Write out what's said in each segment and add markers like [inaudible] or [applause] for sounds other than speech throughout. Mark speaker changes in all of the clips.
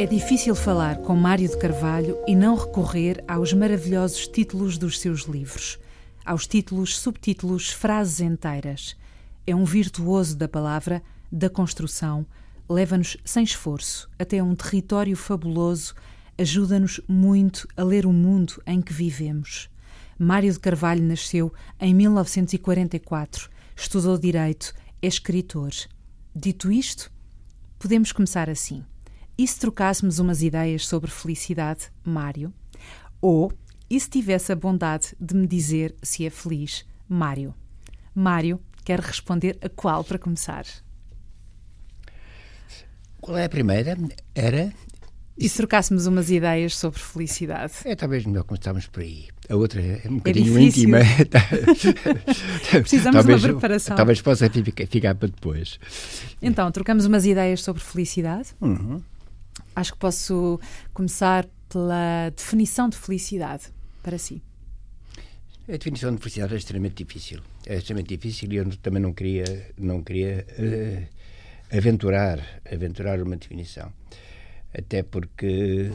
Speaker 1: É difícil falar com Mário de Carvalho e não recorrer aos maravilhosos títulos dos seus livros, aos títulos, subtítulos, frases inteiras. É um virtuoso da palavra, da construção, leva-nos sem esforço até um território fabuloso, ajuda-nos muito a ler o mundo em que vivemos. Mário de Carvalho nasceu em 1944, estudou Direito, é escritor. Dito isto, podemos começar assim. E se trocássemos umas ideias sobre felicidade, Mário? Ou, e se tivesse a bondade de me dizer se é feliz, Mário? Mário, quer responder a qual para começar?
Speaker 2: Qual é a primeira? Era.
Speaker 1: E se trocássemos umas ideias sobre felicidade?
Speaker 2: É talvez melhor começarmos por aí. A outra é um é bocadinho é íntima. [laughs] [laughs]
Speaker 1: Precisamos talvez, de uma preparação.
Speaker 2: Talvez possa ficar para depois.
Speaker 1: Então, trocamos umas ideias sobre felicidade?
Speaker 2: Uhum.
Speaker 1: Acho que posso começar pela definição de felicidade para si.
Speaker 2: A definição de felicidade é extremamente difícil. É extremamente difícil e eu também não queria, não queria uh, aventurar, aventurar uma definição. Até porque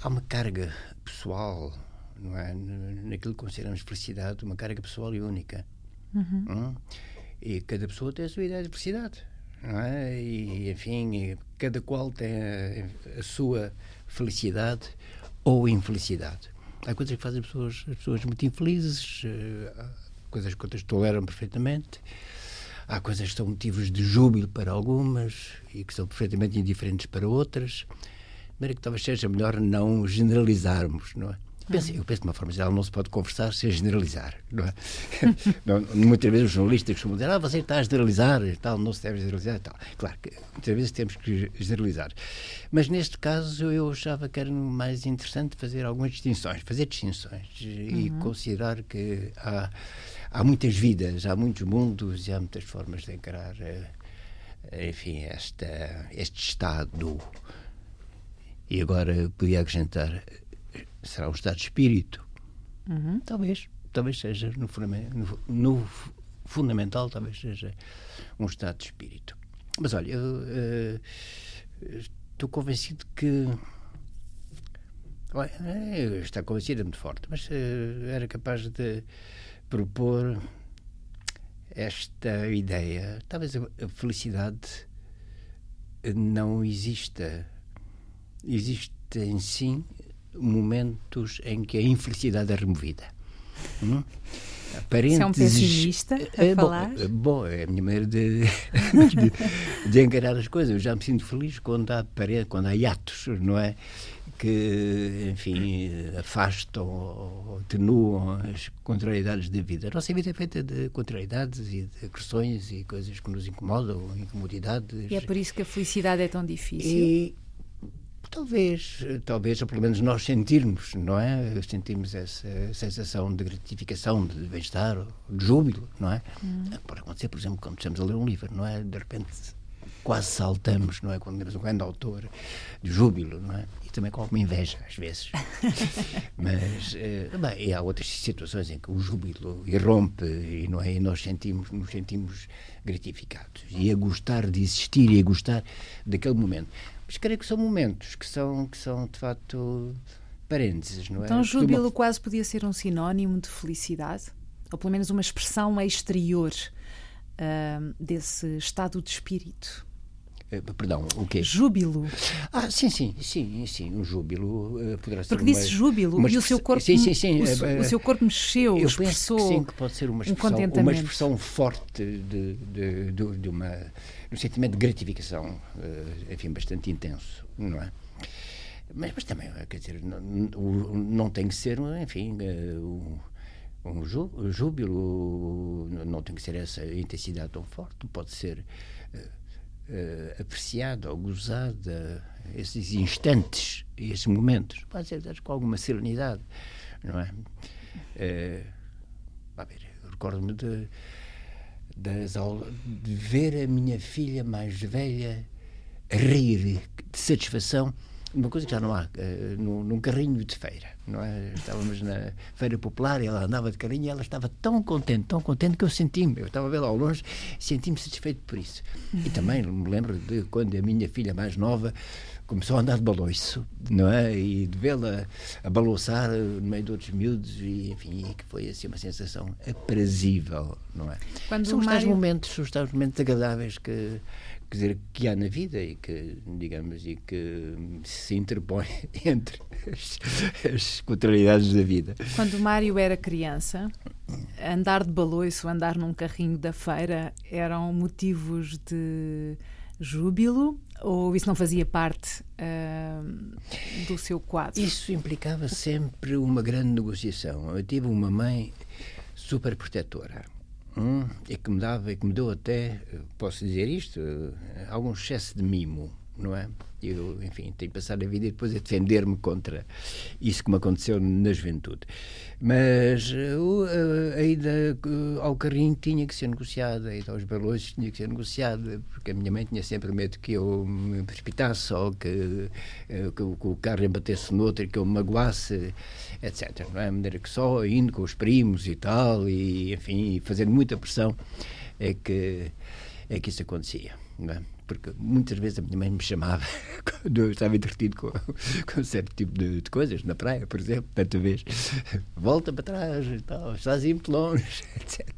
Speaker 2: há uma carga pessoal, não é? Naquilo que consideramos felicidade, uma carga pessoal e única.
Speaker 1: Uhum. Hum?
Speaker 2: E cada pessoa tem a sua ideia de felicidade é? E, enfim, cada qual tem a, a sua felicidade ou infelicidade. Há coisas que fazem as pessoas, as pessoas muito infelizes, eh, coisas que outras toleram perfeitamente, há coisas que são motivos de júbilo para algumas e que são perfeitamente indiferentes para outras. Maneira que talvez seja melhor não generalizarmos, não é? Penso, eu penso de uma forma geral, não se pode conversar sem generalizar. Não é? [laughs] não, muitas vezes os jornalistas costumam dizer, ah, você está a generalizar tal, não se deve generalizar tal. Claro que muitas vezes temos que generalizar. Mas neste caso eu achava que era mais interessante fazer algumas distinções, fazer distinções e uhum. considerar que há, há muitas vidas, há muitos mundos e há muitas formas de encarar, eh, enfim, esta, este estado. E agora podia acrescentar será o estado de espírito.
Speaker 1: Uhum.
Speaker 2: Talvez, talvez seja no, no, no, fundamental, talvez seja um estado de espírito. Mas olha, eu uh, estou convencido que está convencido é muito forte, mas uh, era capaz de propor esta ideia. Talvez a, a felicidade não exista. Existe em si momentos em que a infelicidade é removida. Hum?
Speaker 1: Parênteses, é um pessimista a é, falar?
Speaker 2: Bom, bom, é a minha maneira de, [laughs] de, de, encarar as coisas. Eu já me sinto feliz quando há, quando há hiatos, não é? Que, enfim, afastam ou atenuam as contrariedades da vida. A nossa vida é feita de contrariedades e de agressões e coisas que nos incomodam, incomodidades.
Speaker 1: E é por isso que a felicidade é tão difícil.
Speaker 2: E, Talvez, talvez, ou pelo menos nós sentirmos, não é? Sentimos essa sensação de gratificação, de bem-estar, de júbilo, não é?
Speaker 1: Hum.
Speaker 2: Pode acontecer, por exemplo, quando estamos a ler um livro, não é? De repente quase saltamos, não é? Quando temos um grande autor, de júbilo, não é? E também com alguma inveja, às vezes. [laughs] Mas, eh, bem, e há outras situações em que o júbilo irrompe e, não é? e nós sentimos, nos sentimos gratificados. E a gostar de existir e a gostar daquele momento. Mas creio que são momentos que são, que são de facto parênteses, não é?
Speaker 1: Então, júbilo uma... quase podia ser um sinónimo de felicidade? Ou pelo menos uma expressão exterior uh, desse estado de espírito?
Speaker 2: Uh, perdão, o quê?
Speaker 1: Júbilo.
Speaker 2: Ah, sim, sim, sim, sim, um júbilo uh, poderá ser
Speaker 1: Porque uma, disse júbilo e o seu corpo,
Speaker 2: sim, sim, sim,
Speaker 1: o, o, seu corpo mexeu,
Speaker 2: eu
Speaker 1: expressou
Speaker 2: penso que sim, que pode ser uma expressão,
Speaker 1: um
Speaker 2: uma expressão forte de, de, de, de uma um sentimento de gratificação, uh, enfim, bastante intenso, não é? Mas, mas também, quer dizer, não, não tem que ser, enfim, uh, um júbilo, não tem que ser essa intensidade tão forte, pode ser uh, apreciada ou gozada, esses instantes, esses momentos, pode ser com alguma serenidade, não é? Uh, recordo-me de das aulas, de ver a minha filha mais velha rir de satisfação uma coisa que já não há, uh, num, num, carrinho de feira, não é? Estávamos na feira popular e ela andava de carrinho e ela estava tão contente, tão contente que eu senti-me, eu estava a vê-la ao longe, senti-me satisfeito por isso. E também me lembro de quando a minha filha mais nova começou a andar de baloiço, não é? E de vê-la a balouçar no meio de outros miúdos, e enfim, que foi assim uma sensação aprazível, não é? Quando são os Mário... tais momentos, são os tais momentos agradáveis que, quer dizer, que há na vida e que, digamos, e que se interpõe [laughs] entre as, as contrariedades da vida.
Speaker 1: Quando o Mário era criança, andar de baloiço, andar num carrinho da feira eram motivos de júbilo ou isso não fazia parte uh, do seu quadro?
Speaker 2: Isso implicava sempre uma grande negociação. Eu tive uma mãe super protetora hum, e que me dava e que me deu até, posso dizer isto, algum excesso de mimo, não é? Eu, enfim, tenho passado a vida e depois a defender-me contra isso que me aconteceu na juventude. Mas uh, a ida ao carrinho tinha que ser negociada, a ida aos balões tinha que ser negociada, porque a minha mãe tinha sempre medo que eu me precipitasse ou que, que, que o carro embatesse no outro e que eu me magoasse, etc. Não é? A maneira que só indo com os primos e tal, e enfim, fazendo muita pressão, é que, é que isso acontecia. Não é? Porque muitas vezes a minha mãe me chamava [laughs] quando eu estava entretido com, [laughs] com certo tipo de, de, coisas, na praia, por exemplo, tanta vez, volta para trás, e tal, estás aí muito longe, [laughs] etc.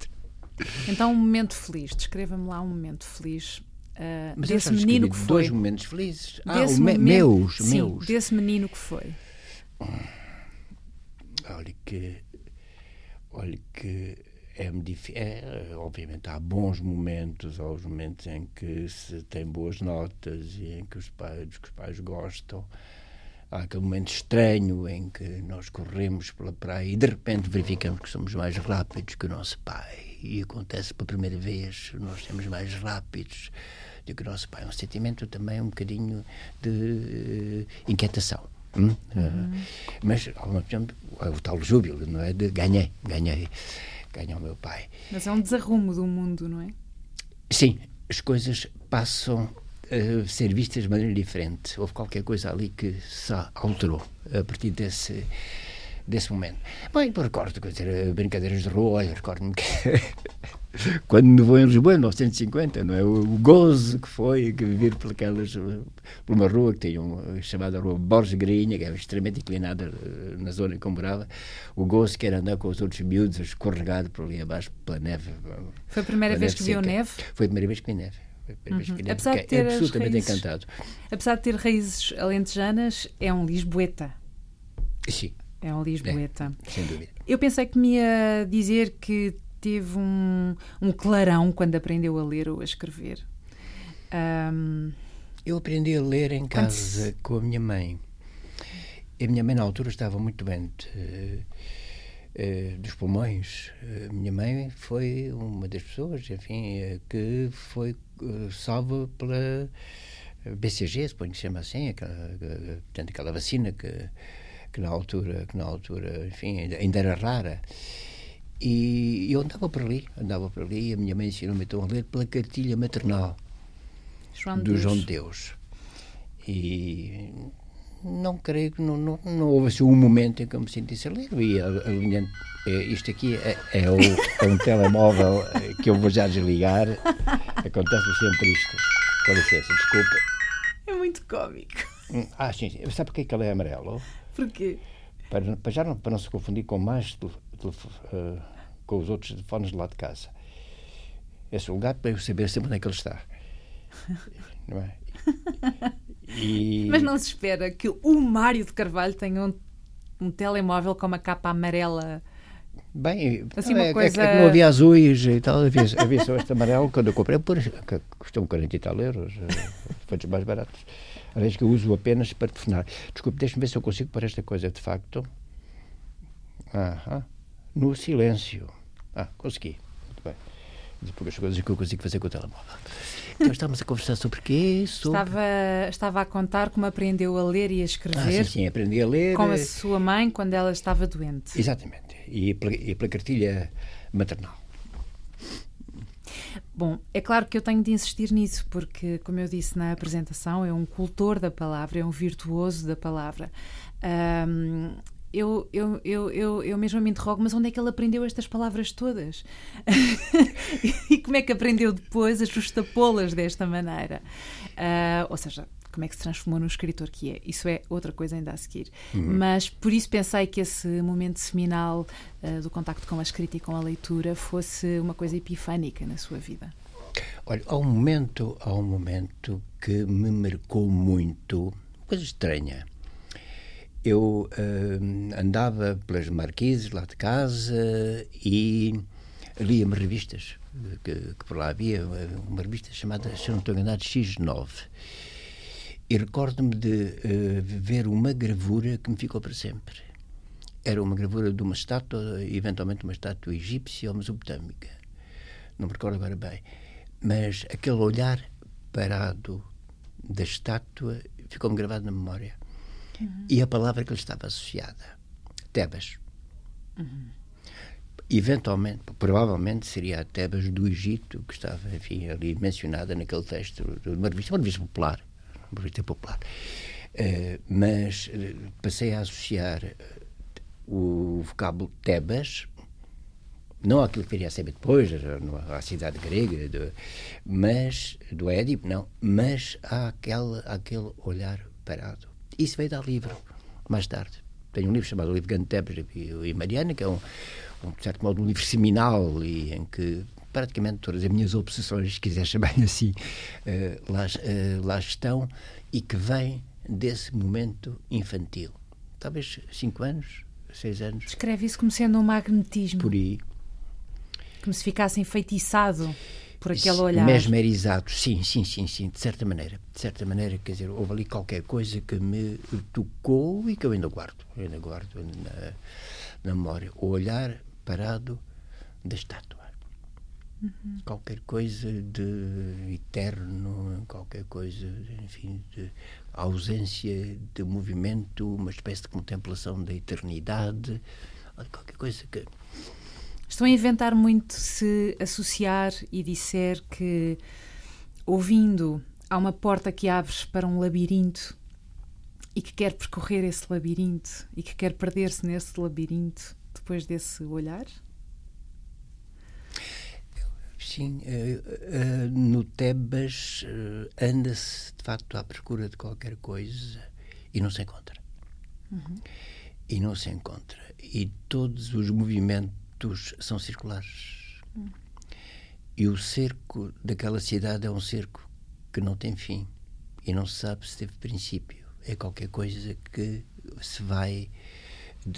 Speaker 1: Então, um momento feliz, descreva-me lá um momento feliz uh, Mas desse menino que foi.
Speaker 2: Dois momentos felizes. Ah, desse me, meus,
Speaker 1: sim,
Speaker 2: meus.
Speaker 1: Desse menino que foi.
Speaker 2: Olha que. Olha que é, é, obviamente há bons momentos, há os momentos em que se tem boas notas e em que os pais, que os pais gostam. Há aquele momento estranho em que nós corremos pela praia e de repente verificamos que somos mais rápidos que o nosso pai. E acontece pela primeira vez, nós somos mais rápidos do que o nosso pai. É um sentimento também um bocadinho de uh, inquietação. Hum? Uhum. Uh, mas, ao mesmo tempo, é o tal júbilo, não é? De ganhei, ganhei ganha o meu pai.
Speaker 1: Mas é um desarrumo do mundo, não é?
Speaker 2: Sim, as coisas passam a ser vistas de maneira diferente. Houve qualquer coisa ali que se alterou a partir desse desse momento. Bem, recordo, quer dizer, brincadeiras de rua, recordo-me que [laughs] quando me vou em Lisboa, em 1950, não é? O, gozo que foi que viver por aquelas, por uma rua que um, chamada Rua Borges Grinha, que é extremamente inclinada eh, na zona em que eu morava, o gozo que era andar com os outros miúdos, escorregado por ali abaixo pela neve.
Speaker 1: Foi a primeira vez que viu neve?
Speaker 2: Foi a primeira vez que vi neve. Uhum. Apesar de ter absolutamente raízes, encantado.
Speaker 1: Apesar de ter raízes alentejanas, é um lisboeta.
Speaker 2: Sim.
Speaker 1: É um lisboeta.
Speaker 2: É, sem dúvida.
Speaker 1: Eu pensei que me ia dizer que teve um, um clarão quando aprendeu a ler ou a escrever. Um,
Speaker 2: eu aprendi a ler em casa com a minha mãe. A minha mãe, na altura, estava muito doente uh, uh, dos pulmões. A minha mãe foi uma das pessoas, enfim, uh, que foi salva pela BCG, suponho que se chama assim, aquela, portanto, aquela vacina que, que, na altura, que na altura, enfim, ainda era rara. E eu andava por ali, andava por ali, e a minha mãe ensinou-me então a ler pela cartilha maternal
Speaker 1: João
Speaker 2: do Deus. João de Deus. E não creio que não, não, não houve assim um momento em que eu me sentisse a ler. E alinhando, é, isto aqui é, é, o, é, um telemóvel que eu vou já desligar. Acontece sempre isto. Com licença, desculpa.
Speaker 1: É muito cómico.
Speaker 2: Hum, ah, sim, sim. Sabe porquê que ele é amarelo?
Speaker 1: Porquê?
Speaker 2: Para, para, já não, para não se confundir com mais uh, com os outros telefones de lá de casa. Esse lugar para eu saber sempre onde é que ele está. [laughs] Não é? [laughs]
Speaker 1: E... Mas não se espera que o Mário de Carvalho tenha um, um telemóvel com uma capa amarela.
Speaker 2: Bem, assim, não, é, coisa... é, que não havia azuis e tal, havia, havia só este amarelo quando eu comprei, por, custou 40 e tal euros, eh, foi dos mais baratos. Aliás, que eu uso apenas para telefonar. Desculpe, deixe-me ver se eu consigo pôr esta coisa de facto. Aham no silêncio. Ah, consegui. Muito bem. As poucas coisas que eu consigo fazer com o telemóvel. Então estávamos a conversar sobre quê? Sobre...
Speaker 1: Estava, estava a contar como aprendeu a ler e a escrever.
Speaker 2: Ah, sim, sim, aprendi a ler.
Speaker 1: Com a eh, sua mãe quando ela estava doente.
Speaker 2: Exatamente. E pela, e pela cartilha maternal.
Speaker 1: Bom, é claro que eu tenho de insistir nisso, porque, como eu disse na apresentação, é um cultor da palavra, é um virtuoso da palavra. Um, eu, eu, eu, eu, eu mesmo me interrogo, mas onde é que ele aprendeu estas palavras todas? [laughs] e como é que aprendeu depois a justapô-las desta maneira? Uh, ou seja, como é que se transformou no escritor que é. Isso é outra coisa ainda a seguir. Uhum. Mas por isso pensei que esse momento seminal uh, do contacto com a escrita e com a leitura fosse uma coisa epifânica na sua vida.
Speaker 2: Olha, há um momento, há um momento que me marcou muito, coisa estranha. Eu uh, andava pelas marquises lá de casa e lia-me revistas que, que, por lá havia, uma revista chamada, se não estou enganado, X9 e recordo-me de uh, ver uma gravura que me ficou para sempre. Era uma gravura de uma estátua, eventualmente uma estátua egípcia ou mesopotâmica. Não me recordo agora bem. Mas aquele olhar parado da estátua ficou-me gravado na memória. Uhum. E a palavra que lhe estava associada: Tebas. Uhum. Eventualmente, provavelmente seria a Tebas do Egito, que estava, enfim, ali mencionada naquele texto de uma revista, uma revista popular revista popular. Uh, mas uh, passei a associar eh, o vocábulo Tebas, não àquilo que viria a ser depois, à cidade grega, do, mas, do Édipo, não, mas àquele, àquele olhar parado. Isso veio dar livro, mais tarde. Tenho um livro chamado O Livro Grande Tebas e Mariana, que é um, um, de certo modo, um livro seminal e em que praticamente todas as minhas obsessões, se quiser chamar [laughs] assim, uh, lá, uh, lá estão e que vêm desse momento infantil. Talvez cinco anos, seis anos.
Speaker 1: Descreve isso como sendo um magnetismo.
Speaker 2: Por aí.
Speaker 1: Como se ficasse enfeitiçado por aquele olhar.
Speaker 2: Mesmerizado, sim, sim, sim, sim, de certa maneira. De certa maneira, quer dizer, houve ali qualquer coisa que me tocou e que eu ainda guardo. Eu ainda guardo na, na memória. O olhar parado da estátua. Uhum. Qualquer coisa de eterno, qualquer coisa, enfim, de ausência de movimento, uma espécie de contemplação da eternidade, qualquer coisa que.
Speaker 1: Estão a inventar muito se associar e disser que, ouvindo, há uma porta que abre para um labirinto e que quer percorrer esse labirinto e que quer perder-se nesse labirinto depois desse olhar?
Speaker 2: Sim, uh, uh, no Tebas uh, anda-se de facto à procura de qualquer coisa e não se encontra. Uhum. E não se encontra. E todos os movimentos são circulares. Uhum. E o cerco daquela cidade é um cerco que não tem fim e não se sabe se teve princípio. É qualquer coisa que se vai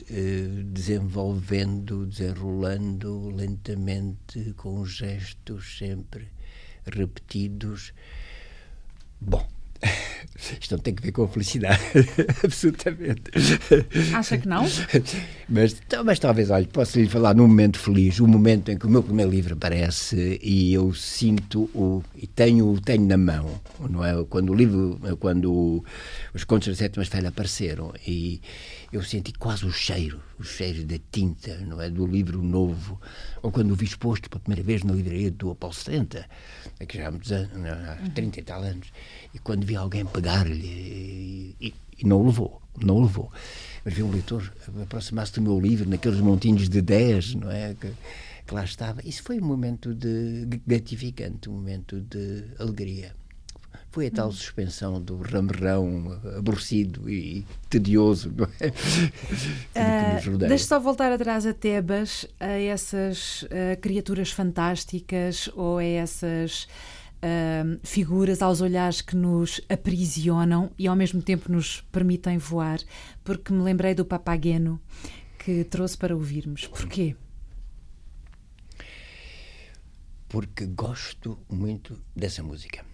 Speaker 2: eh, desenvolvendo, desenrolando lentamente, com gestos sempre repetidos. Bom, [laughs] isto não tem que ver com a felicidade, [laughs] absolutamente.
Speaker 1: Acha que não?
Speaker 2: Mas, então, mas talvez, olha, posso lhe falar num momento feliz, o momento em que o meu primeiro livro aparece e eu sinto o e tenho tenho na mão, não é? Quando o livro, quando os contos da sétima esfera apareceram e eu senti quase o cheiro, o cheiro da tinta, não é? Do livro novo. Ou quando o vi exposto pela primeira vez na livraria do Apolo 70, que já há muitos anos, há 30 uhum. e tal anos, e quando vi alguém pegar-lhe e, e, e, não o levou, não o levou. Mas vi um leitor aproximar-se do meu livro naqueles montinhos de 10, não é? Que, que lá estava. Isso foi um momento de gratificante, um momento de alegria. Foi a tal suspensão do ramerrão aborrecido e tedioso, não é? [laughs]
Speaker 1: Uh, Deixa só voltar atrás a Tebas, a essas uh, criaturas fantásticas ou a essas uh, figuras aos olhares que nos aprisionam e ao mesmo tempo nos permitem voar, porque me lembrei do Papageno que trouxe para ouvirmos. Porquê?
Speaker 2: Porque gosto muito dessa música.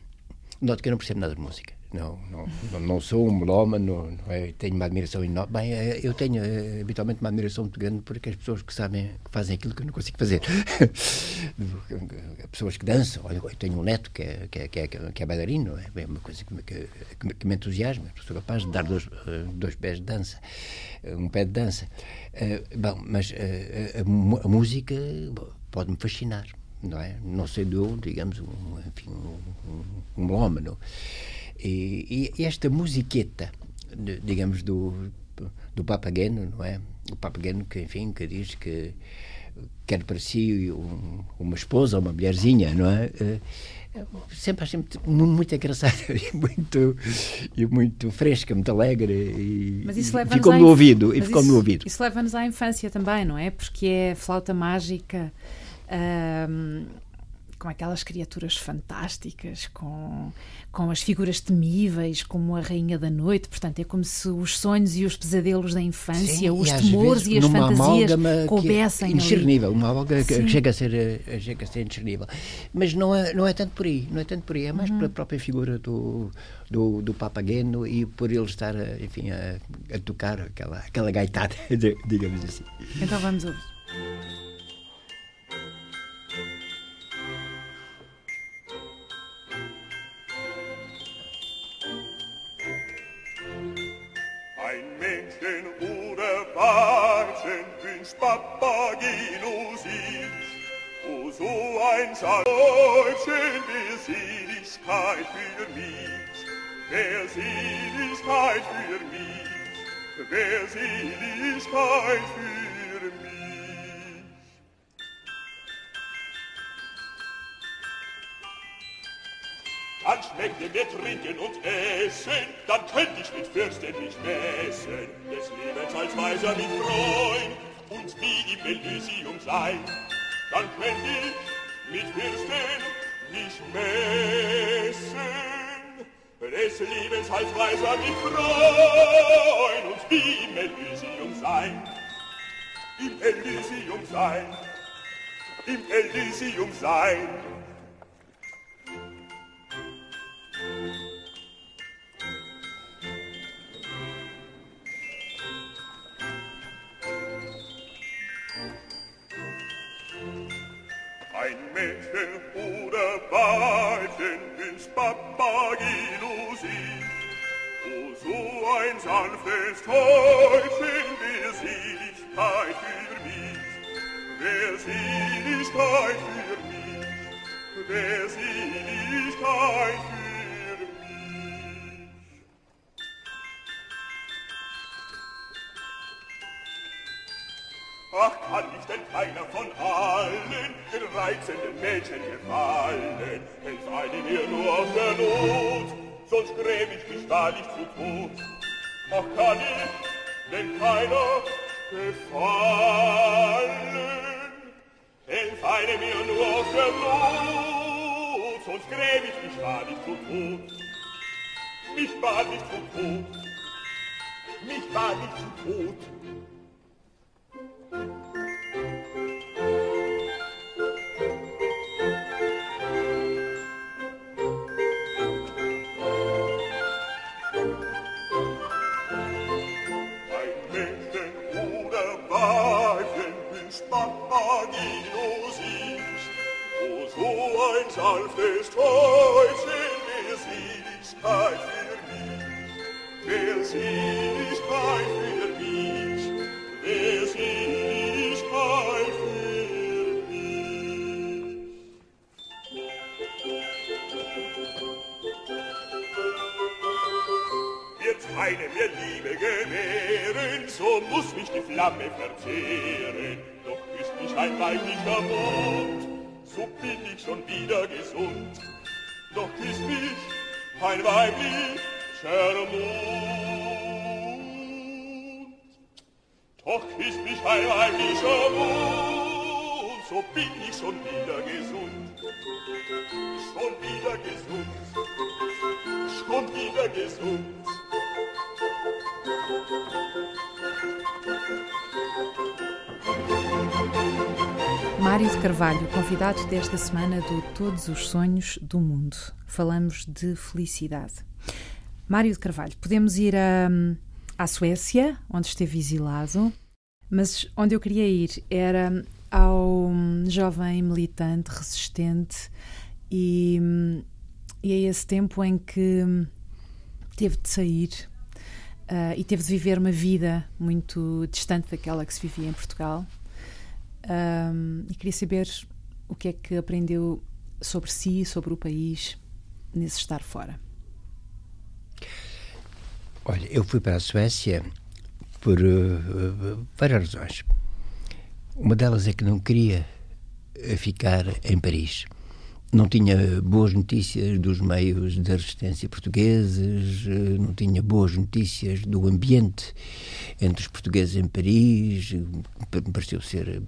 Speaker 2: Noto que eu não percebo nada de música. Não, não, não, sou um melómano, é? tenho uma admiração enorme. Bem, é, eu tenho é, habitualmente uma admiração muito grande por aquelas pessoas que sabem, que fazem aquilo que eu não consigo fazer. [laughs] pessoas que dançam. Olha, eu tenho um neto que é, que é, que é, que é bailarino, é uma coisa que, que, que me entusiasma. Sou capaz de dar dois, dois pés de dança, um pé de dança. Bom, mas a, a música pode-me fascinar não é? Não sei de onde, digamos, um, enfim, um, um melómano. E, e, esta musiqueta, digamos, do, do Papageno, não é? O Papageno que, enfim, que diz que quer para si um, uma esposa, uma mulherzinha, não é? Eh, sempre achei muito, muito engraçada [laughs] e muito, e muito fresca, muito alegre e ficou no ouvido e ficou
Speaker 1: isso,
Speaker 2: no ouvido.
Speaker 1: Isso leva-nos à infância também, não é? Porque é flauta mágica com aquelas criaturas fantásticas, com, com as figuras temíveis, como a Rainha da Noite. Portanto, é como se os sonhos e os pesadelos da infância, Sim, os e temores e as fantasias coubessem.
Speaker 2: É indiscernível, uma amálgama que chega a, ser, eh, chega a ser indiscernível. Mas não é, não é tanto por aí, não é tanto por aí, é mais uhum. pela própria figura do, do, do Papageno e por ele estar, enfim, a, a tocar aquela, aquela gaitada, [laughs] digamos assim.
Speaker 1: Então vamos ouvir.
Speaker 3: Besinnlichkeit für mich. Dann schmeckte mir trinken und essen, dann könnt ich mit Fürsten mich messen, des Lebens als Weiser mit Freund, und wie im Elysium sein, dann könnt ich mit Fürsten mich messen. Des Lebens als Weiser mich freuen und im Elysium sein. Im Elysium sein. Im Elysium sein. Ein Mädchen oder Weibchen ins Papagilusi. O so ein sanftes Täuschen, wer sie nicht teich für mich, wer sie nicht teich für mich, wer sie nicht teich für mich. Ach, kann ich denn keiner reizenden Mädchen gefallen, helf eine mir nur aus der Not, sonst gräb ich mich wahrlich zu Tod. Ach, kann ich denn keiner gefallen? Helf eine mir nur aus der Not, sonst gräb ich mich wahr nicht zu Tod. Mich wahr nicht zu Tod. Mich wahr nicht zu Tod. So muss mich die Flamme verzehren, doch küsst mich ein weiblicher Mund, so bin ich schon wieder gesund. Doch küsst mich ein weiblicher Mund. Doch küsst mich ein weiblicher Mund, so bin ich schon wieder gesund. Schon wieder gesund, schon wieder gesund.
Speaker 1: Mário de Carvalho, convidado desta semana do Todos os Sonhos do Mundo. Falamos de felicidade. Mário de Carvalho, podemos ir a, à Suécia, onde esteve exilado, mas onde eu queria ir era ao jovem militante, resistente, e, e a esse tempo em que teve de sair uh, e teve de viver uma vida muito distante daquela que se vivia em Portugal um, e queria saber o que é que aprendeu sobre si, sobre o país, nesse estar fora?
Speaker 2: Olha, eu fui para a Suécia por uh, várias razões. Uma delas é que não queria ficar em Paris. Não tinha boas notícias dos meios de resistência portugueses, não tinha boas notícias do ambiente entre os portugueses em Paris, me pareceu ser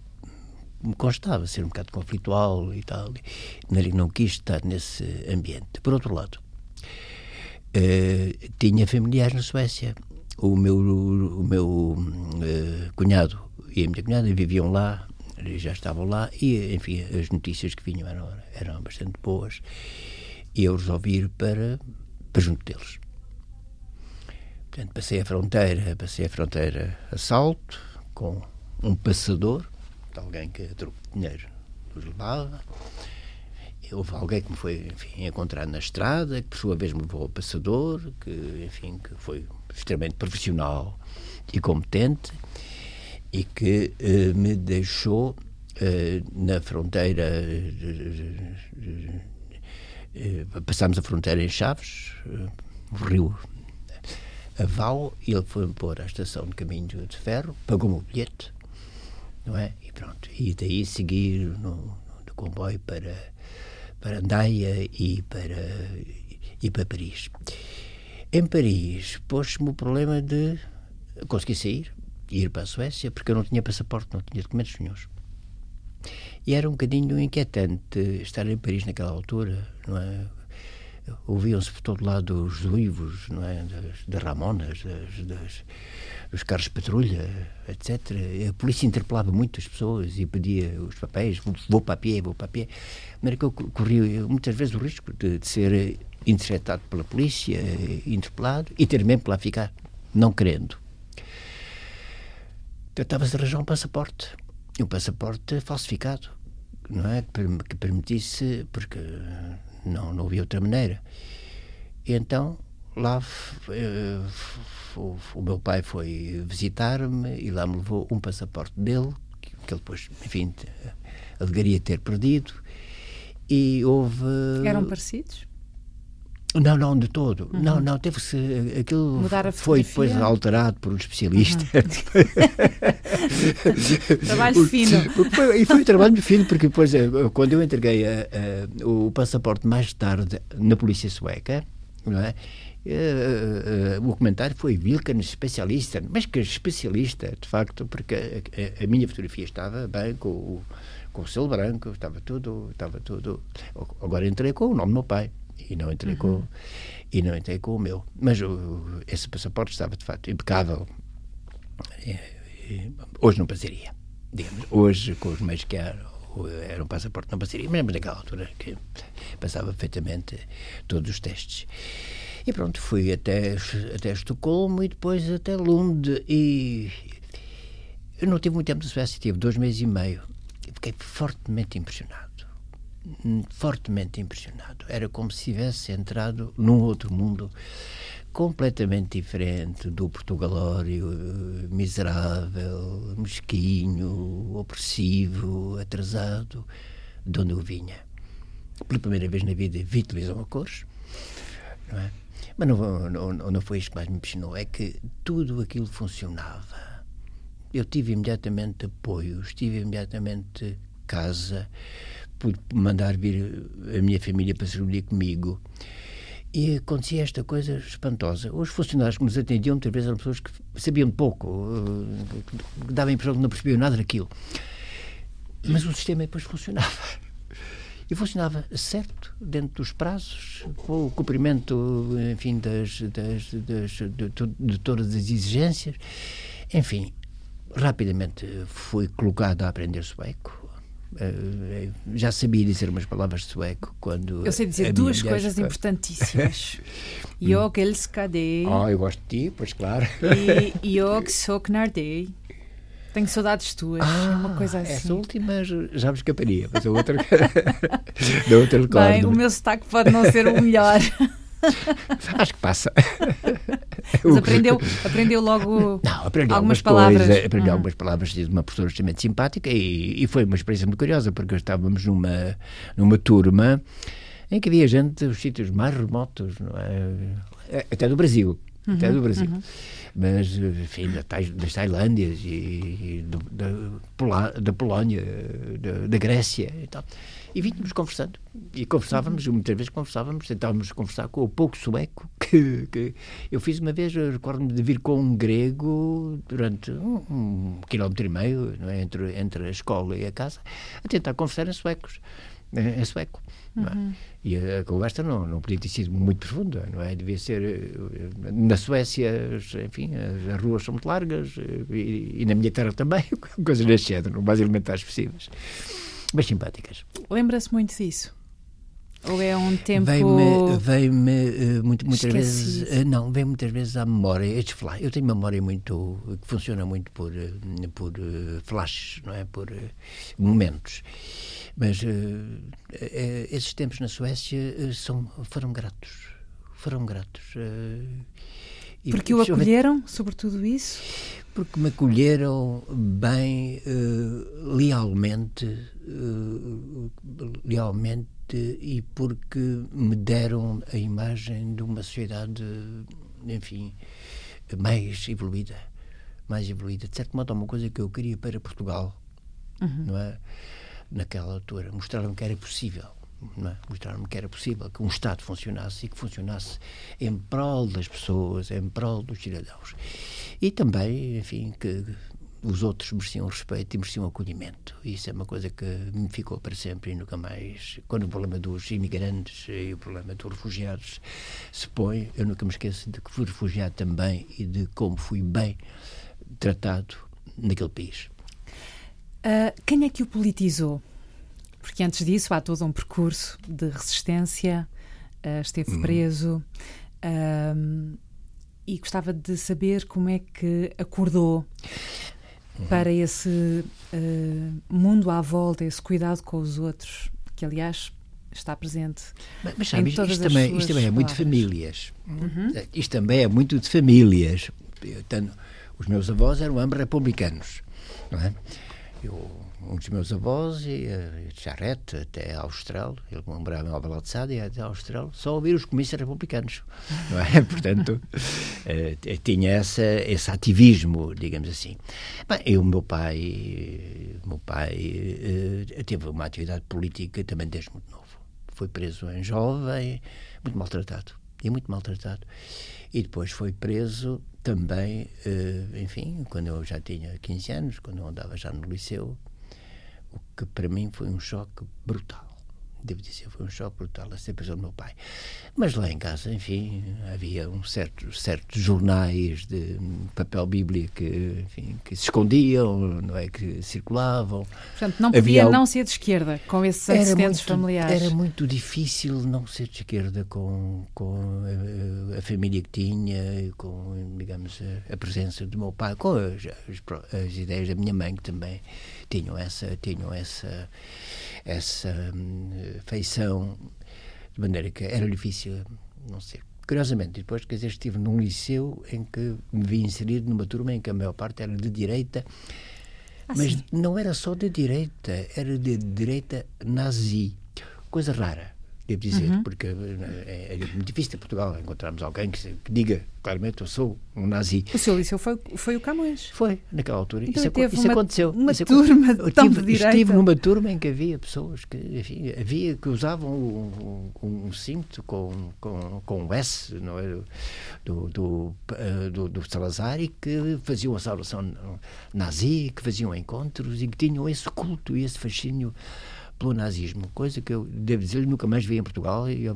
Speaker 2: me constava ser um bocado conflitual e tal, e não quis estar nesse ambiente. Por outro lado, uh, tinha familiares na Suécia. O meu, o meu uh, cunhado e a minha cunhada viviam lá, já estavam lá, e enfim, as notícias que vinham eram, eram bastante boas. E eu resolvi ir para, para junto deles. Portanto, passei a fronteira, passei a fronteira a salto, com um passador, de alguém que a troco de dinheiro nos levava. Houve alguém que me foi, enfim, encontrar na estrada, que por sua vez me levou ao passador, que, enfim, que foi extremamente profissional e competente e que eh, me deixou eh, na fronteira. Eh, passámos a fronteira em Chaves, o rio Aval, e ele foi-me pôr à estação de caminho de ferro, pagou-me o bilhete, não é? Pronto. E daí seguir no, no comboio para, para Andaia e para, e para Paris. Em Paris, pôs-me o problema de conseguir sair ir para a Suécia, porque eu não tinha passaporte, não tinha documentos nenhums. E era um bocadinho inquietante estar em Paris naquela altura, não é? Ouviam-se por todo lado os ruivos, não é? Das, das Ramonas, das, das, dos carros de patrulha, etc. A polícia interpelava muitas pessoas e pedia os papéis, vou para a pé, vou para a pé. Maneira que eu corria muitas vezes o risco de, de ser interceptado pela polícia, interpelado e ter mesmo lá ficar, não querendo. Tentava-se arranjar um passaporte. Um passaporte falsificado, não é? Que permitisse, porque não, não havia outra maneira. E então lá eh, o, o, meu pai foi visitar-me e lá me levou um passaporte dele, que, que ele depois, enfim, alegaria ter perdido. E houve.
Speaker 1: Eram parecidos?
Speaker 2: Não, não, de todo. Uhum. Não, não, teve-se. Aquilo foi depois alterado por um especialista.
Speaker 1: Uhum. [laughs] trabalho fino.
Speaker 2: E foi um trabalho fino, porque depois, eh, quando eu entreguei a, a, o passaporte mais tarde na polícia sueca, não é? Uh, uh, o comentário foi Wilken especialista, mas que especialista, de facto, porque a, a, a minha fotografia estava bem com o, com o selo branco, estava tudo, estava tudo. Agora entrei com o nome do meu pai e não entrei uhum. com e não entrei com o meu. Mas o, esse passaporte estava de facto impecável. E, e, hoje não passaria, digamos. Hoje com os meios que há era um passaporte não passaria, mas naquela altura que passava perfeitamente todos os testes. E pronto, fui até, até Estocolmo e depois até Lund e eu não tive muito tempo de Suécia, tive dois meses e meio. E fiquei fortemente impressionado fortemente impressionado. Era como se tivesse entrado num outro mundo completamente diferente do Portugalório miserável, mesquinho, opressivo, atrasado, de onde eu vinha. Pela primeira vez na vida vi televisão a cores, não é? Mas não, não, não foi isto que mais me impressionou, é que tudo aquilo funcionava. Eu tive imediatamente apoios, tive imediatamente casa, pude mandar vir a minha família para se reunir comigo. E acontecia esta coisa espantosa. Os funcionários que nos atendiam, muitas vezes, eram pessoas que sabiam pouco, que davam a impressão que não percebiam nada daquilo. Mas o sistema depois funcionava. E funcionava certo, dentro dos prazos, com o cumprimento, enfim, das, das, das de, de todas as exigências. Enfim, rapidamente fui colocado a aprender sueco Uh, já sabia dizer umas palavras de sueco quando.
Speaker 1: Eu sei dizer duas coisas importantíssimas. [laughs] Älskar dig.
Speaker 2: Ah, eu gosto de ti, pois claro.
Speaker 1: E saknar dig. Tenho saudades tuas. Ah, uma coisa assim.
Speaker 2: Essa última já me escaparia, mas a outra. [laughs] da outra recordo.
Speaker 1: Bem, o meu sotaque pode não ser o melhor. [laughs]
Speaker 2: Acho que passa.
Speaker 1: Mas aprendeu, aprendeu logo
Speaker 2: Não, aprendi
Speaker 1: algumas,
Speaker 2: palavras.
Speaker 1: Coisas,
Speaker 2: aprendi uhum. algumas palavras de uma professora extremamente simpática e, e, foi uma experiência muito curiosa, porque estávamos numa, numa turma em que havia gente dos sítios mais remotos, é? até do Brasil. Uhum, até do Brasil. Uhum. Mas, enfim, das Tailândias e, e do, da, da Polónia, da, da Grécia e tal. E vínhamos conversando. E conversávamos, muitas vezes conversávamos, tentávamos conversar com o pouco sueco [laughs] que, que eu fiz uma vez, recordo-me de vir com um grego durante um, um quilómetro e meio, é? entre, entre a escola e a casa, a tentar conversar em suecos. Em sueco. É? Uhum. E a, a, conversa não, não podia ter sido muito profunda, não é? Devia ser. Eh, na Suécia, enfim, as, as ruas são muito largas eh, e, e, na minha terra também, [laughs] coisas deste género, mais elementares possíveis mas simpáticas.
Speaker 1: Lembra-se muito disso? Ou é um tempo.
Speaker 2: Vem-me, vem-me uh, muito, muitas vezes. Não, vem muitas vezes à memória. Estes flash, eu tenho memória muito. que funciona muito por, por flashes, não é? Por momentos. Mas esses tempos na Suécia são, foram gratos. Foram gratos.
Speaker 1: Porque o acolheram, sobretudo isso?
Speaker 2: Porque me acolheram bem, lealmente uh, lealmente e porque me deram a imagem de uma sociedade, enfim, mais evoluída. Mais evoluída. De certo modo, é uma coisa que eu queria para Portugal, uhum. não é? Naquela altura. Mostraram que era possível. É? Mostraram-me que era possível que um Estado funcionasse e que funcionasse em prol das pessoas, em prol dos cidadãos. E também, enfim, que os outros mereciam respeito e mereciam acolhimento. Isso é uma coisa que me ficou para sempre e nunca mais. Quando o problema dos imigrantes e o problema dos refugiados se põe, eu nunca me esqueço de que fui refugiado também e de como fui bem tratado naquele país.
Speaker 1: Uh, quem é que o politizou? Porque antes disso há todo um percurso de resistência, uh, esteve hum. preso. Uh, e gostava de saber como é que acordou para esse mundo à volta, esse cuidado com os outros, que aliás está presente.
Speaker 2: Mas, mas sabe, isto, isto, também, isto também é muito de famílias. Uhum. Isto também é muito de famílias. Eu tenho, os meus avós eram ambos republicanos. Não é? Eu um dos meus avós, e, uh, Charrete, até Austral, ele morava em Alvalade e até Austral, só ouvir os comícios republicanos, [laughs] não é? Portanto, uh, [laughs] tinha essa, esse ativismo, digamos assim. Bem, e o meu pai, meu pai uh, teve uma atividade política também desde muito novo. Foi preso em jovem, muito maltratado, e muito maltratado. E depois foi preso também, enfim, quando eu já tinha 15 anos, quando eu andava já no liceu, o que para mim foi um choque brutal. Devo dizer, foi um choque brutal a ser prisão do meu pai. Mas lá em casa, enfim, havia um certo, certos jornais de papel bíblia que, enfim, que se escondiam, não é? Que circulavam.
Speaker 1: Portanto, não podia havia... não ser de esquerda com esses antecedentes familiares.
Speaker 2: Era muito difícil não ser de esquerda com, com a, a família que tinha, com, digamos, a, a, presença do meu pai, com as, as, as ideias da minha mãe, que também tinham essa, tinham essa, essa hum, feição, de maneira que era difícil, não sei. Curiosamente, depois, quer dizer, estive num liceu em que me vi inserido numa turma em que a maior parte era de direita, ah, mas sim. não era só de direita, era de direita nazi. Coisa rara devo dizer, uhum. porque é, é, muito difícil em Portugal encontrarmos alguém que, que, diga claramente eu sou um nazi.
Speaker 1: O seu liceu foi, foi o Camões?
Speaker 2: Foi, naquela altura. Então isso, teve isso uma, aconteceu.
Speaker 1: Uma
Speaker 2: isso
Speaker 1: turma
Speaker 2: eu tive. Estive numa turma em que havia pessoas que, enfim, havia, que usavam um, um, um cinto com, com, com um S não é? do, do, do, do Salazar e que faziam a saudação nazi, que faziam encontros e que tinham esse culto e esse fascínio pelo nazismo, coisa que eu, devo dizer, nunca mais vi em Portugal e,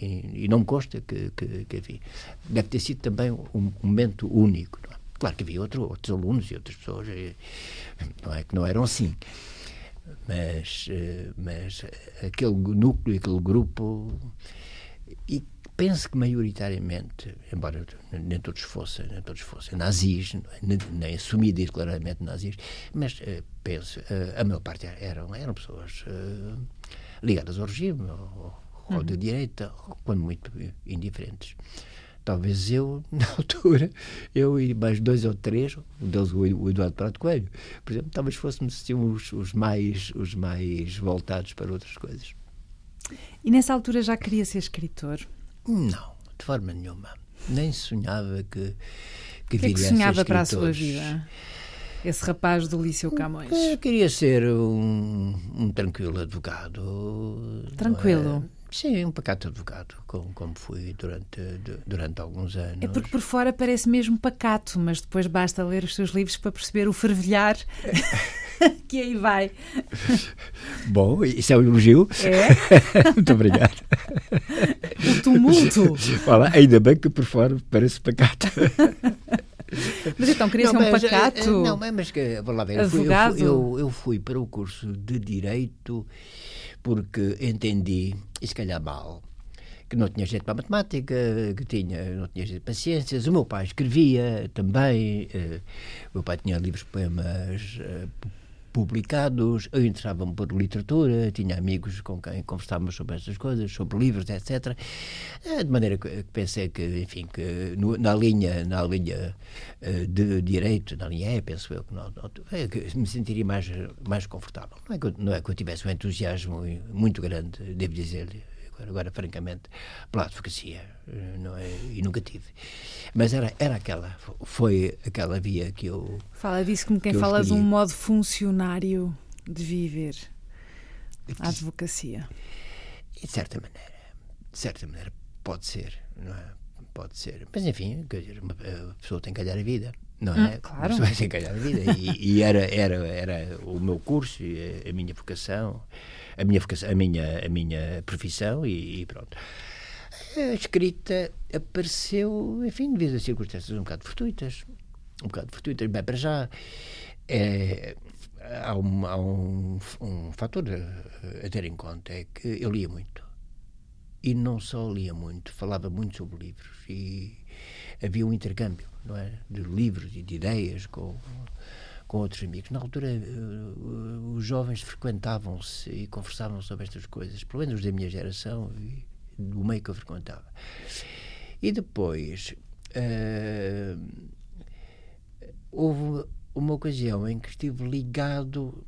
Speaker 2: e, e não me consta que, que, que vi. Deve ter sido também um, um momento único. É? Claro que havia outro, outros alunos e outras pessoas, não é que não eram assim. Mas, eh, mas aquele núcleo, aquele grupo, penso que maioritariamente, embora nem todos fossem, nem todos fossem nazis, nem, nem assumidamente claramente nazis, mas uh, penso, uh, a maior parte eram, eram pessoas uh, ligadas ao regime, ou, ou uhum. de direita, ou quando muito indiferentes. talvez eu, [laughs] na altura, eu e mais dois ou três, um deles o Eduardo Prato Coelho, por exemplo, talvez fôssemos assim, os, os, mais, os mais voltados para outras coisas.
Speaker 1: E nessa altura já queria ser escritor?
Speaker 2: Não, de forma nenhuma. Nem sonhava que,
Speaker 1: que, que, é que sonhava para a sua vida? Esse rapaz do Liceu Camões.
Speaker 2: Eu queria ser um, um tranquilo advogado.
Speaker 1: Tranquilo?
Speaker 2: É? Sim, um pacato advogado, como, como fui durante, durante alguns anos.
Speaker 1: É porque por fora parece mesmo pacato, mas depois basta ler os seus livros para perceber o fervilhar [laughs] [laughs] que aí vai. [laughs]
Speaker 2: Bom, isso é um elogio.
Speaker 1: É? [laughs]
Speaker 2: Muito obrigado.
Speaker 1: O tumulto.
Speaker 2: Olha, ainda bem que por fora parece pacato.
Speaker 1: Mas então, queria não, ser um mas, pacato? Eh,
Speaker 2: não, mas que, vou lá ver,
Speaker 1: Advogado?
Speaker 2: Eu fui, eu, eu fui para o curso de Direito porque entendi, e se calhar mal, que não tinha jeito para a matemática, que tinha, não tinha jeito para ciências. O meu pai escrevia também, uh, o meu pai tinha livros poemas uh, publicados, eu interessava-me por literatura, tinha amigos com quem conversávamos sobre estas coisas, sobre livros, etc. Eh, de maneira que pensei que, enfim, que no, na linha, na linha uh, de direito, na linha E, penso eu, que, não, não, é, que me sentiria mais, mais confortável. Não é, que não é que eu tivesse um entusiasmo muito grande, devo dizer-lhe, agora, francamente, pela advocacia, eh, não é, e nunca tive. Mas era, era aquela, foi aquela via que eu.
Speaker 1: Fala disso como quem que fala de um modo funcionário de viver a advocacia.
Speaker 2: De certa maneira, de certa maneira, pode ser, não é? Pode ser. Mas enfim, quer dizer, uma pessoa tem que ganhar a vida não é?
Speaker 1: Hum, claro.
Speaker 2: Uma pessoa [laughs] tem que ganhar a vida. E, e, era, era, era o meu curso, a, a minha vocação, a minha, vocação, a minha, a minha profissão e, e pronto. A escrita apareceu, enfim, devido a circunstâncias um bocado fortuitas. Um bocado fortuitas. Bem, para já, é, há, um, há um, um fator a, a ter em conta, é que eu lia muito. E não só lia muito, falava muito sobre livros e havia um intercâmbio, não é? De livros e de ideias com com outros amigos. Na altura, uh, os jovens frequentavam-se e conversavam sobre estas coisas, pelo menos da minha geração e do meio que eu frequentava. E depois, uh, houve uma ocasião em que estive ligado,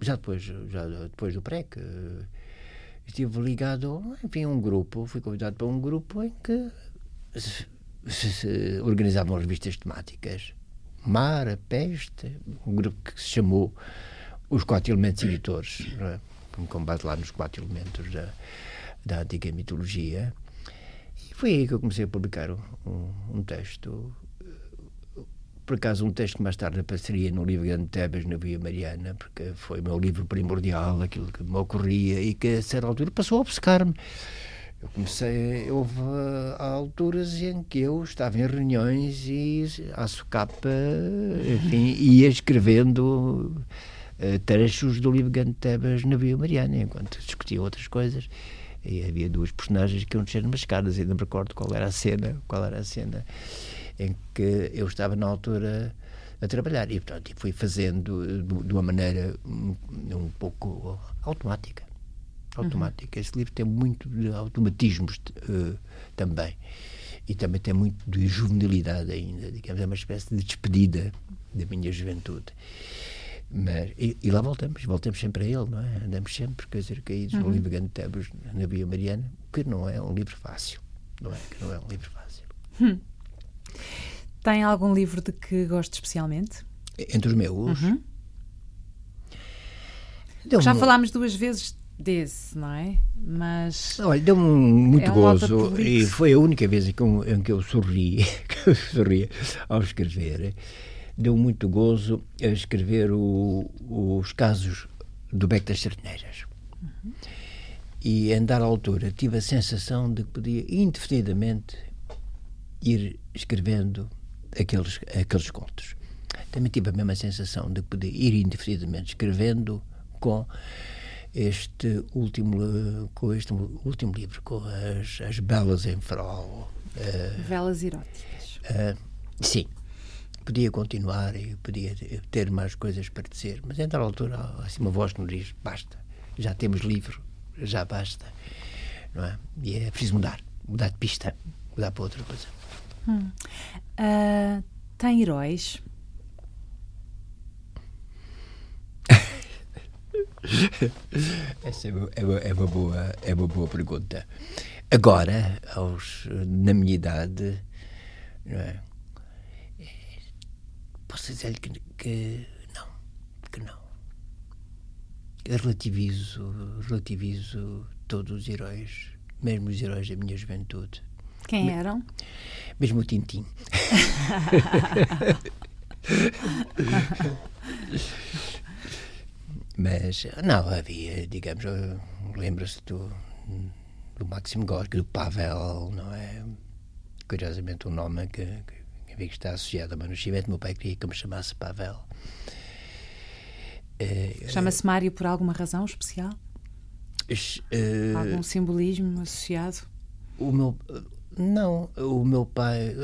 Speaker 2: já depois, já depois do PREC, uh, estive ligado, enfim, a um grupo, fui convidado para um grupo em que se, se, organizavam revistas temáticas mar, a peste, um grupo que se chamou os quatro elementos editores, é? com base lá nos quatro elementos da, da antiga mitologia. E foi aí que eu comecei a publicar um, um texto, por acaso um texto que mais tarde apareceria no livro Grande Tebas, na Via Mariana, porque foi o meu livro primordial, aquilo que me ocorria e que a certa altura passou a obcecar-me. Eu comecei, houve alturas em que eu estava em reuniões e a socapa, enfim, ia escrevendo uh, trechos do livro Gantebas na Via Mariana, enquanto discutia outras coisas. E havia duas personagens que iam descer umas escadas, ainda me recordo qual era a cena, qual era a cena em que eu estava na altura a trabalhar. E, portanto, fui fazendo de uma maneira um, um pouco automática automática. Uhum. Esse livro tem muito de automatismos uh, também. E também tem muito de juvenilidade ainda, digamos, é uma espécie de despedida da minha juventude. Mas, e, e, lá voltamos, voltamos sempre a ele, não é? Andamos sempre, quer dizer, caídos uhum. no livro Grande Tebos, na Via Mariana, que não é um livro fácil, não é? Que não é um livro fácil.
Speaker 1: Hum. Tem algum livro de que goste especialmente?
Speaker 2: Entre os meus?
Speaker 1: Uhum. Já falámos duas vezes desse, não é? Mas.
Speaker 2: Olha, deu-me muito é um gozo e foi a única vez em que eu, em que eu sorri, [laughs] que eu sorria ao escrever. Deu muito gozo a escrever o, os casos do Beco das Sardineiras. Uhum. E em dar altura tive a sensação de que podia indefinidamente ir escrevendo aqueles, aqueles contos. Também tive a mesma sensação de que podia ir indefinidamente escrevendo com este último, com este último livro, com as, as Belas em Farol.
Speaker 1: Uh, Velas eróticas.
Speaker 2: Uh, sim. Podia continuar e podia ter mais coisas para dizer, mas em tal altura assim, uma voz que nos diz: basta, já temos livro, já basta. Não é? E é preciso mudar, mudar de pista, mudar para outra coisa.
Speaker 1: Hum. Uh, tem heróis? [laughs]
Speaker 2: Essa é uma, é, uma, é uma, boa, é uma boa pergunta. Agora, aos, na minha idade, é? posso dizer-lhe que, que, não, que não. relativizo, relativizo todos os heróis, mesmo os heróis da minha juventude.
Speaker 1: Quem Me, eram?
Speaker 2: Mesmo o Tintim. [laughs] [laughs] Mas, não, havia, digamos, lembra-se do, do Maxim Gorky, do Pavel, não é? Curiosamente, um nome que, que, que está associado ao Manuscimento. Meu pai queria que me chamasse Pavel.
Speaker 1: Uh, Chama-se Mário por alguma razão especial? Uh, Algum simbolismo associado?
Speaker 2: O meu. Não, o meu pai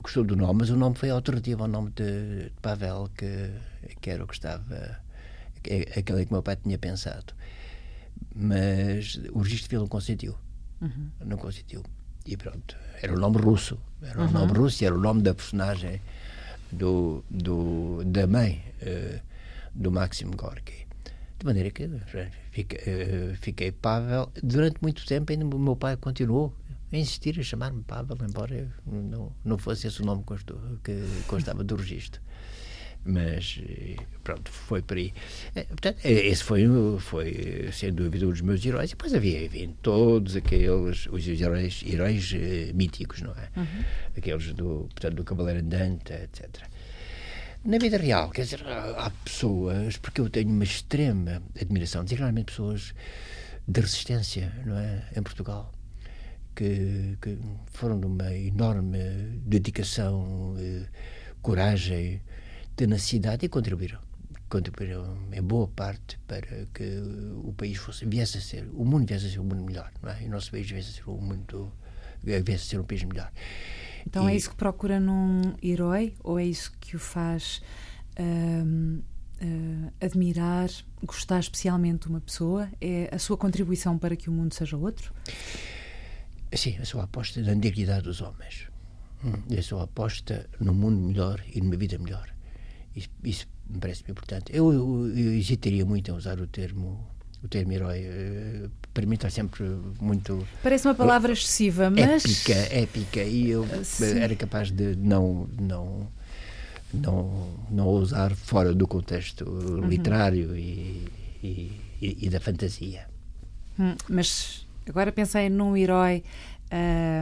Speaker 2: gostou do nome, mas o nome foi alternativo ao nome de, de Pavel, que, que era o que estava é aquele que o meu pai tinha pensado. Mas o registro civil não consentiu. Uhum. Não consentiu. E pronto, era o nome russo. Era o uhum. nome russo era o nome da personagem do, do, da mãe uh, do Maxim Gorky. De maneira que fiquei, uh, fiquei Pavel. Durante muito tempo ainda o meu pai continuou a insistir a chamar-me Pavel, embora não, não fosse esse o nome que constava do registro mas pronto, foi por aí. É, portanto, é, esse foi, foi sem dúvida um dos meus heróis. E depois havia, havia todos aqueles, os heróis, heróis uh, míticos, não é? Uhum. Aqueles do, portanto, do Cavaleiro Andante, etc. Na vida real, quer dizer, há, pessoas, porque eu tenho uma extrema admiração, particularmente pessoas de resistência, não é? Em Portugal. Que, que foram de uma enorme dedicação, eh, coragem, tenacidade e contribuíram. Contribuíram em boa parte para que o país fosse, viesse a ser, o mundo viesse a ser um mundo melhor, não é? E o nosso país viesse a ser um mundo, viesse a ser um país melhor.
Speaker 1: Então é e, é isso que procura num herói ou é isso que o faz uh, uh, admirar, gostar especialmente de uma pessoa? É a sua contribuição para que o mundo seja outro?
Speaker 2: Sim, a sua aposta na dignidade dos homens. Hum, a sua aposta no mundo melhor e numa vida melhor. Isso, isso me parece importante. Eu, eu, eu, hesitaria muito em usar o termo o termo herói. Uh, para mim está sempre muito.
Speaker 1: Parece uma palavra excessiva, mas.
Speaker 2: Épica, épica. E eu Sim. era capaz de não. não não, não usar fora do contexto uhum. literário e, e, e, da fantasia.
Speaker 1: Hum, mas agora pensei num herói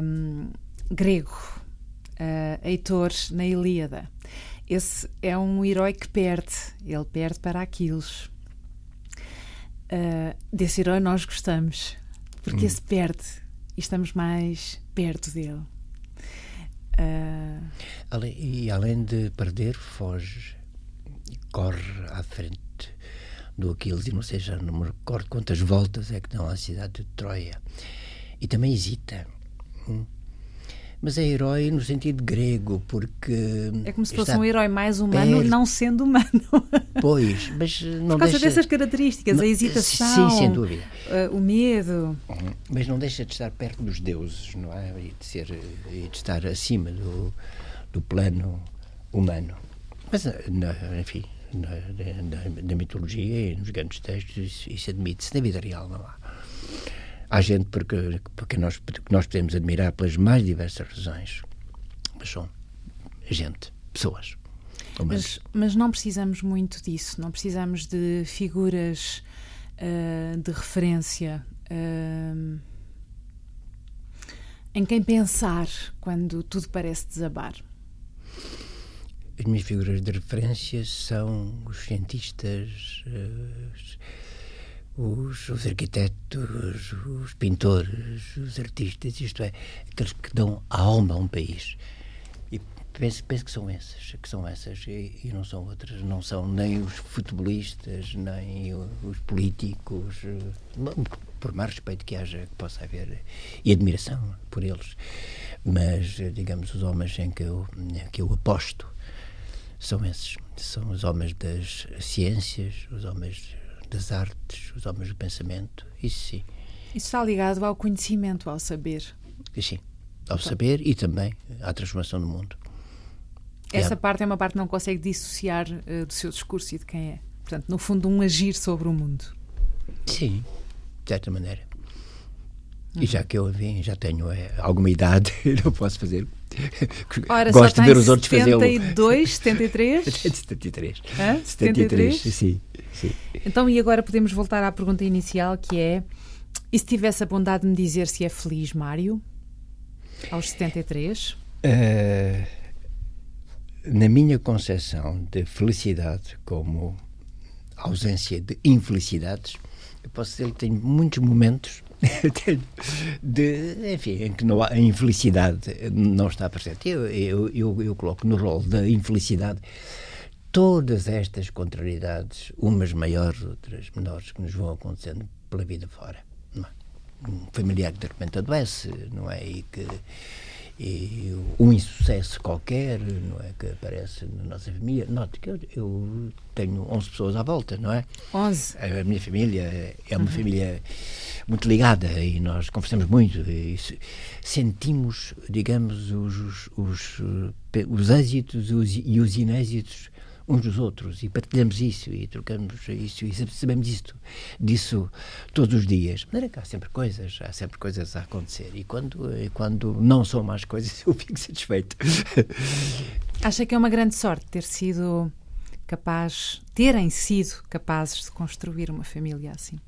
Speaker 1: hum, grego, uh, Heitor, na Ilíada. Esse é um herói que perde, ele perde para Aquiles. Uh, desse herói nós gostamos, porque hum. esse perde e estamos mais perto dele. Uh...
Speaker 2: E além de perder, foge, corre à frente do Aquiles e não seja, não me recordo quantas voltas é que dão à cidade de Troia. E também hesita. Hum? Mas é herói no sentido grego, porque.
Speaker 1: É como se fosse um herói mais humano, perto. não sendo humano.
Speaker 2: Pois, mas não
Speaker 1: Por causa
Speaker 2: deixa...
Speaker 1: dessas características, não, a hesitação.
Speaker 2: Sim, sem dúvida.
Speaker 1: Uh, o medo.
Speaker 2: Uhum. Mas não deixa de estar perto dos deuses, não é? E de, ser, e de estar acima do, do plano humano. Mas, na, enfim, na, na, na, mitologia e nos grandes textos, isso, isso admite-se. Na vida real não há. Há gente porque, porque nós, porque nós podemos admirar pelas mais diversas razões, mas são gente, pessoas.
Speaker 1: Mas, mas não precisamos muito disso, não precisamos de figuras uh, de referência. Uh, em quem pensar quando tudo parece desabar?
Speaker 2: As minhas figuras de referência são os cientistas, uh, os, os arquitetos, os pintores, os artistas, isto é, aqueles que dão a alma a um país. E penso, penso que são essas, que são essas e, e, não são outras, não são nem os futebolistas, nem os políticos, por mais respeito que haja, que possa haver, e admiração por eles. Mas, digamos, os homens em que eu, em que eu aposto são esses. São os homens das ciências, os homens das artes, os homens do pensamento, isso sim.
Speaker 1: Isso está ligado ao conhecimento, ao saber.
Speaker 2: Sim, ao saber e também à transformação do mundo.
Speaker 1: Essa parte é uma parte que não consegue dissociar uh, do seu discurso e de quem é. Portanto, no fundo, um agir sobre o mundo.
Speaker 2: Sim, de certa maneira. E já que eu enfim, já tenho é, alguma idade, [laughs] não posso fazer.
Speaker 1: Ora,
Speaker 2: Gosto
Speaker 1: de
Speaker 2: ver os outros
Speaker 1: fazê-lo.
Speaker 2: 72,
Speaker 1: 73?
Speaker 2: 73.
Speaker 1: Hã?
Speaker 2: 73, sim, sim.
Speaker 1: Então, e agora podemos voltar à pergunta inicial, que é: e se tivesse a bondade de me dizer se é feliz, Mário? Aos 73? Uh,
Speaker 2: na minha concepção de felicidade como ausência de infelicidades, eu posso dizer que tenho muitos momentos [laughs] de, enfim, em que não há, a infelicidade não está presente. Eu, eu, eu, eu coloco no rol da infelicidade todas estas contrariedades, umas maiores, outras menores, que nos vão acontecendo pela vida fora. É? Um familiar que de repente adoece, não é? E que e um insucesso qualquer, não é, que aparece na nossa família. Note que eu, eu, tenho 11 pessoas à volta, não é?
Speaker 1: 11?
Speaker 2: A minha família é uma uhum. família muito ligada e nós conversamos muito e sentimos, digamos, os, os, os êxitos e os inêxitos uns dos outros e partilhamos isso e trocamos isso e sabemos isto, disso todos os dias. Mas que há sempre coisas, há sempre coisas a acontecer e quando, e quando não são mais coisas [laughs] eu fico satisfeito.
Speaker 1: Acha que é uma grande sorte ter sido capaz, terem sido capazes de construir uma família assim?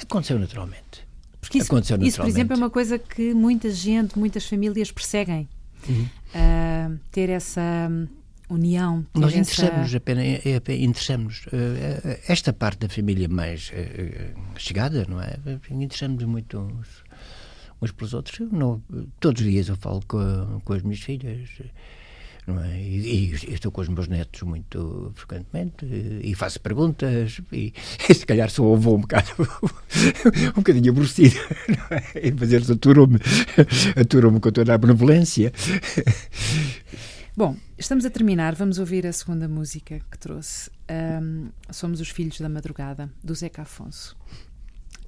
Speaker 2: Aconteceu naturalmente.
Speaker 1: Porque isso,
Speaker 2: Aconteceu
Speaker 1: isso, por exemplo, é uma coisa que muita gente, muitas famílias perseguem. Uhum. Uh, ter essa hum, união.
Speaker 2: Nós interessamos essa... apenas, é, é, interessamos uh, esta parte da família mais uh, chegada, não é? Interessamos muito uns, uns pelos outros. Não, todos os dias eu falo com, com as minhas filhas é? E, e, estou com os meus netos muito frequentemente e, faço perguntas e, [laughs] e se calhar sou avô um bocado [laughs] um bocadinho aborrecido [laughs] é? e fazer aturam-me aturam-me com toda a benevolência
Speaker 1: Bom, estamos a terminar, vamos ouvir a segunda música que trouxe um, Somos os Filhos da Madrugada, do Zeca Afonso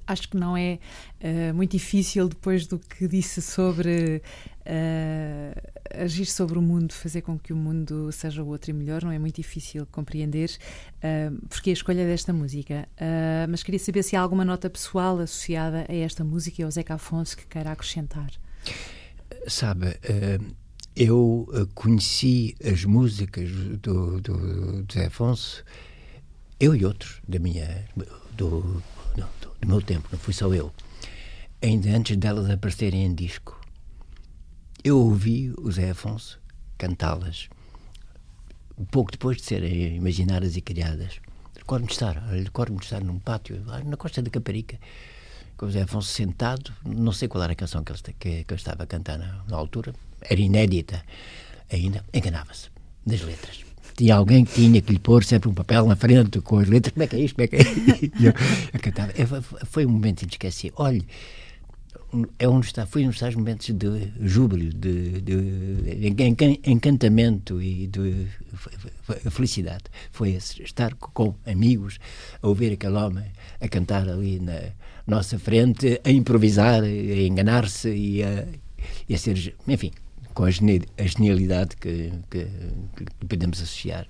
Speaker 1: acho que não é uh, muito difícil depois do que disse sobre uh, agir sobre o mundo, fazer com que o mundo seja outro e melhor, não é muito difícil compreender uh, porque a escolha desta música. mas queria saber se há alguma nota pessoal associada a esta música e ao Zeca Afonso que queira acrescentar.
Speaker 2: Sabe, eu conheci as músicas do, do, do Zé Afonso, eu e outros da minha do, do meu tempo, não fui só eu, ainda antes delas aparecerem em disco. Eu ouvi o Zé Afonso cantá-las, pouco depois de serem imaginadas e criadas. Recordo-me de estar, recordo-me de estar num pátio, na costa da Caparica, com o Zé Afonso sentado, não sei qual era a canção que ele, que, que estava a cantar na, na altura, era inédita ainda, enganava-se. Das letras tinha alguém que tinha que lhe pôr sempre um papel na frente com as letras, como é que é isto, como é que é [laughs] cantava. Foi um momento inesquecível. Olhe, é está, foi um dos tais momentos de júbilo, de, de, encantamento e de felicidade. Foi esse, estar com amigos, a ouvir aquele homem a cantar ali na nossa frente, a improvisar, a enganar-se e a, e a ser, enfim, com a, genialidade que, que, que podemos associar.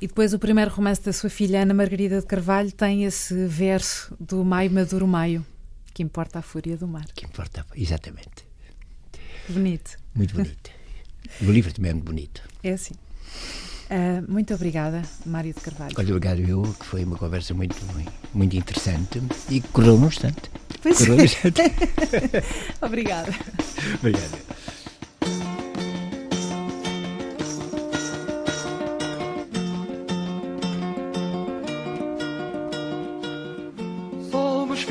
Speaker 1: E depois o primeiro romance da sua filha, Ana Margarida de Carvalho, tem esse verso do Maio Maduro Maio, que importa a fúria do mar.
Speaker 2: Que importa, exatamente.
Speaker 1: Bonito.
Speaker 2: Muito bonito. [laughs] o livro também é muito bonito.
Speaker 1: É assim. Uh, muito obrigada, Mário de Carvalho.
Speaker 2: Olha, obrigado eu, que foi uma conversa muito, muito interessante e correu num instante.
Speaker 1: Pois correu num instante. [laughs] obrigada.
Speaker 2: Obrigado.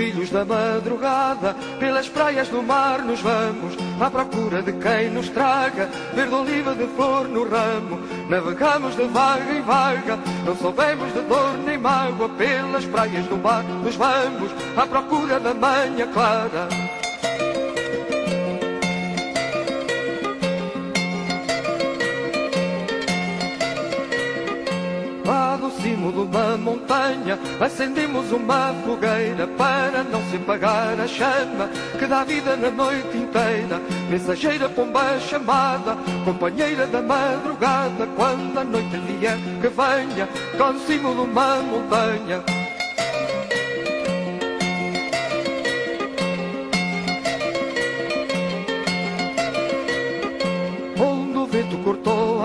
Speaker 4: Filhos da madrugada, pelas praias do mar nos vamos, à procura de quem nos traga verde oliva de flor no ramo. Navegamos de vaga em vaga, não soubemos de dor nem mágoa, pelas praias do mar nos vamos, à procura da manhã clara. Uma montanha acendemos uma fogueira para não se apagar a chama que dá vida na noite inteira. Mensageira pomba chamada, companheira da madrugada, quando a noite vier que venha, com de uma montanha.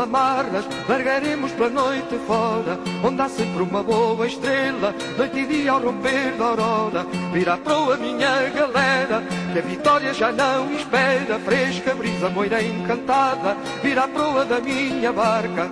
Speaker 4: Amarras, largaremos pela noite fora, onde há sempre uma boa estrela, noite e dia ao romper da aurora. Virá proa minha galera, que a vitória já não espera, fresca brisa moira encantada, virá proa da minha barca.